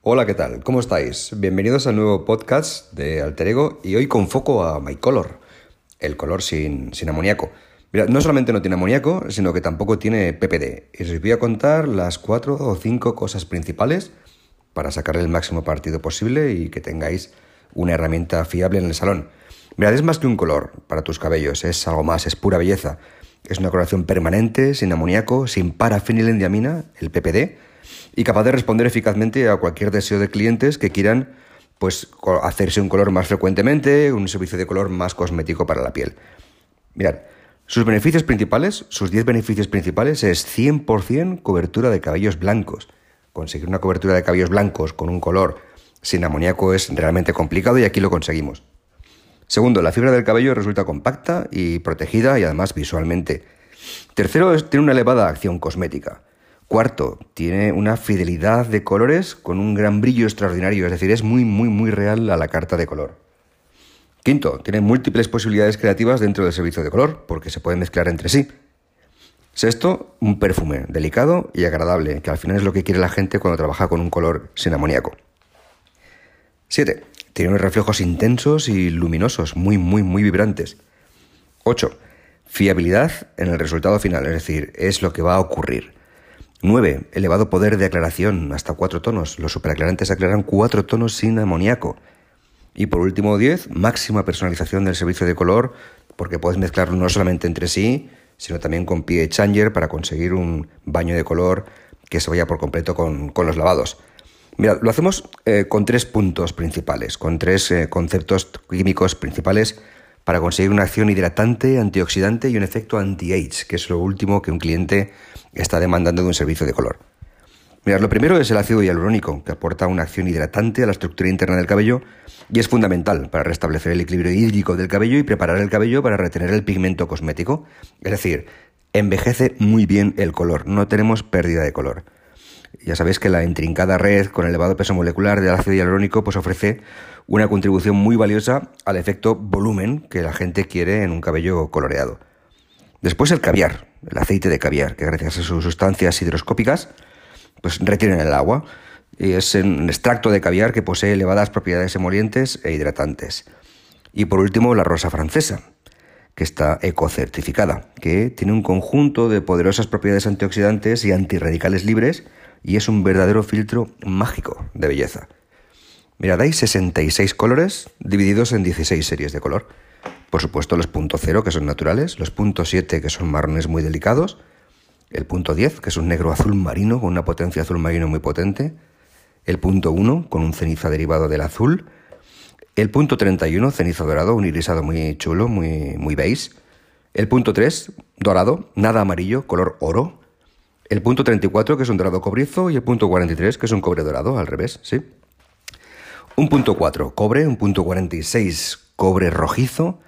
Hola, ¿qué tal? ¿Cómo estáis? Bienvenidos al nuevo podcast de Alter Ego y hoy con foco a My Color, el color sin, sin amoníaco. No solamente no tiene amoníaco, sino que tampoco tiene PPD. Y os voy a contar las cuatro o cinco cosas principales para sacarle el máximo partido posible y que tengáis una herramienta fiable en el salón. Mirad, es más que un color para tus cabellos, es algo más, es pura belleza. Es una coloración permanente, sin amoníaco, sin parafenilendiamina, el PPD, y capaz de responder eficazmente a cualquier deseo de clientes que quieran pues, hacerse un color más frecuentemente, un servicio de color más cosmético para la piel. Mirad, sus beneficios principales, sus 10 beneficios principales es 100% cobertura de cabellos blancos. Conseguir una cobertura de cabellos blancos con un color sin amoníaco es realmente complicado y aquí lo conseguimos. Segundo, la fibra del cabello resulta compacta y protegida y además visualmente. Tercero, tiene una elevada acción cosmética. Cuarto, tiene una fidelidad de colores con un gran brillo extraordinario, es decir, es muy, muy, muy real a la carta de color. Quinto, tiene múltiples posibilidades creativas dentro del servicio de color, porque se pueden mezclar entre sí. Sexto, un perfume delicado y agradable, que al final es lo que quiere la gente cuando trabaja con un color sin amoníaco. 7. Tiene unos reflejos intensos y luminosos, muy, muy, muy vibrantes. 8. Fiabilidad en el resultado final, es decir, es lo que va a ocurrir. 9. Elevado poder de aclaración, hasta 4 tonos. Los superaclarantes aclaran 4 tonos sin amoníaco. Y por último, 10. Máxima personalización del servicio de color, porque puedes mezclarlo no solamente entre sí, sino también con pie changer para conseguir un baño de color que se vaya por completo con, con los lavados. Mira, lo hacemos eh, con tres puntos principales, con tres eh, conceptos químicos principales para conseguir una acción hidratante, antioxidante y un efecto anti-age, que es lo último que un cliente está demandando de un servicio de color. Mira, lo primero es el ácido hialurónico, que aporta una acción hidratante a la estructura interna del cabello y es fundamental para restablecer el equilibrio hídrico del cabello y preparar el cabello para retener el pigmento cosmético. Es decir, envejece muy bien el color, no tenemos pérdida de color. Ya sabéis que la intrincada red con elevado peso molecular del ácido hialurónico pues ofrece una contribución muy valiosa al efecto volumen que la gente quiere en un cabello coloreado. Después el caviar, el aceite de caviar, que gracias a sus sustancias hidroscópicas pues retienen el agua. Y es un extracto de caviar que posee elevadas propiedades emolientes e hidratantes. Y por último la rosa francesa, que está ecocertificada, que tiene un conjunto de poderosas propiedades antioxidantes y antirradicales libres y es un verdadero filtro mágico de belleza. Mirad, hay 66 colores divididos en 16 series de color. Por supuesto, los punto cero, que son naturales, los punto 7, que son marrones muy delicados, el punto 10, que es un negro azul marino con una potencia azul marino muy potente, el punto 1, con un ceniza derivado del azul, el punto 31, ceniza dorado, un irisado muy chulo, muy, muy beige, el punto 3, dorado, nada amarillo, color oro, el punto 34, que es un dorado cobrizo, y el punto 43, que es un cobre dorado, al revés, ¿sí? Un punto 4, cobre, un punto 46, cobre rojizo,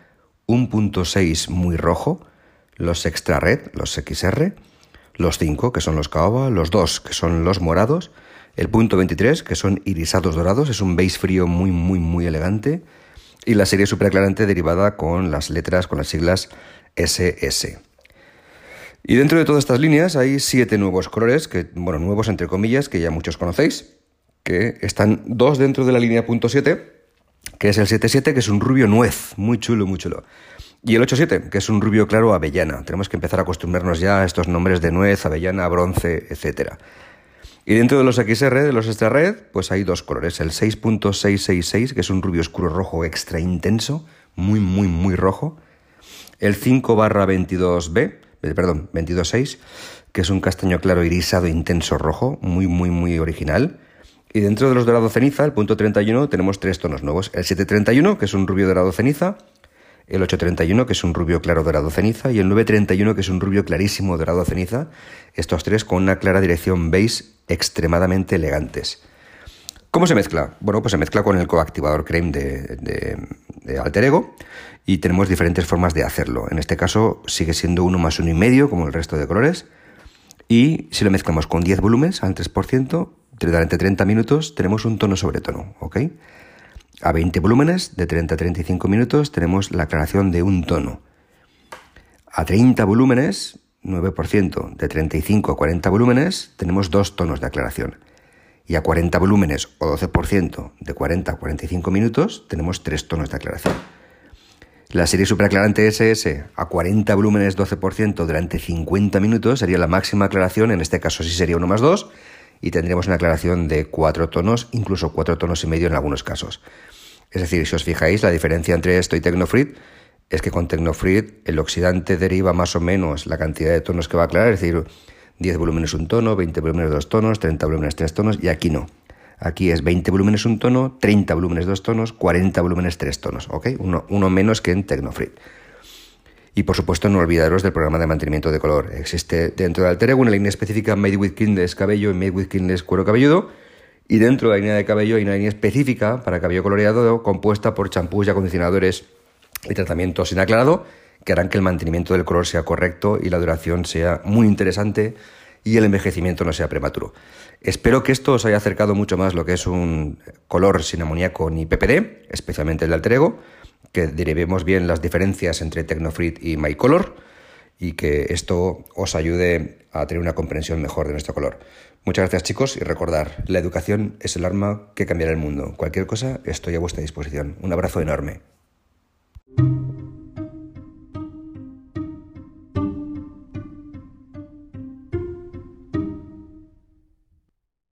un punto 6, muy rojo, los extra red, los XR, los 5, que son los caoba, los 2, que son los morados, el punto 23, que son irisados dorados, es un beige frío muy, muy, muy elegante, y la serie superaclarante derivada con las letras, con las siglas SS. Y dentro de todas estas líneas hay siete nuevos colores, que, bueno, nuevos entre comillas, que ya muchos conocéis, que están dos dentro de la línea punto .7, que es el 77, que es un rubio nuez, muy chulo, muy chulo. Y el 87, que es un rubio claro avellana. Tenemos que empezar a acostumbrarnos ya a estos nombres de nuez, avellana, bronce, etc. Y dentro de los XR, de los extra red, pues hay dos colores. El 6.666, que es un rubio oscuro rojo extra intenso, muy, muy, muy rojo. El 5 barra 22B, eh, perdón, 22.6, que es un castaño claro irisado intenso rojo, muy, muy, muy original. Y dentro de los dorados ceniza, el punto 31, tenemos tres tonos nuevos. El 731, que es un rubio dorado ceniza, el 831, que es un rubio claro dorado ceniza, y el 931, que es un rubio clarísimo dorado ceniza, estos tres con una clara dirección beige extremadamente elegantes. ¿Cómo se mezcla? Bueno, pues se mezcla con el coactivador creme de, de, Alter Ego y tenemos diferentes formas de hacerlo. En este caso sigue siendo uno más uno y medio, como el resto de colores. Y si lo mezclamos con 10 volúmenes al 3%, durante 30 minutos tenemos un tono sobre tono, ¿ok? A 20 volúmenes, de 30 a 35 minutos, tenemos la aclaración de un tono. A 30 volúmenes, 9%, de 35 a 40 volúmenes, tenemos dos tonos de aclaración. Y a 40 volúmenes o 12% de 40 a 45 minutos tenemos tres tonos de aclaración. La serie superaclarante SS a 40 volúmenes 12% durante 50 minutos sería la máxima aclaración, en este caso sí sería 1 más 2, y tendríamos una aclaración de 4 tonos, incluso 4 tonos y medio en algunos casos. Es decir, si os fijáis, la diferencia entre esto y Tecnofrit es que con Tecnofrit el oxidante deriva más o menos la cantidad de tonos que va a aclarar, es decir, 10 volúmenes un tono, 20 volúmenes dos tonos, 30 volúmenes tres tonos, y aquí no. Aquí es 20 volúmenes un tono, 30 volúmenes dos tonos, 40 volúmenes tres tonos, ¿ok? Uno, menos que en Tecnofrit. Y por supuesto, no olvidaros del programa de mantenimiento de color. Existe dentro de Alter Ego una línea específica Made with Kindness cabello y Made with Kindness cuero cabelludo y dentro de la línea de cabello hay una línea específica para cabello coloreado compuesta por champús y acondicionadores y tratamientos sin aclarado que harán que el mantenimiento del color sea correcto y la duración sea muy interesante y el envejecimiento no sea prematuro. Espero que esto os haya acercado mucho más lo que es un color sin amoníaco ni PPD, especialmente el de Alter Ego, que derivemos bien las diferencias entre Tecnofrit y MyColor y que esto os ayude a tener una comprensión mejor de nuestro color. Muchas gracias chicos y recordar, la educación es el arma que cambiará el mundo. Cualquier cosa, estoy a vuestra disposición. Un abrazo enorme.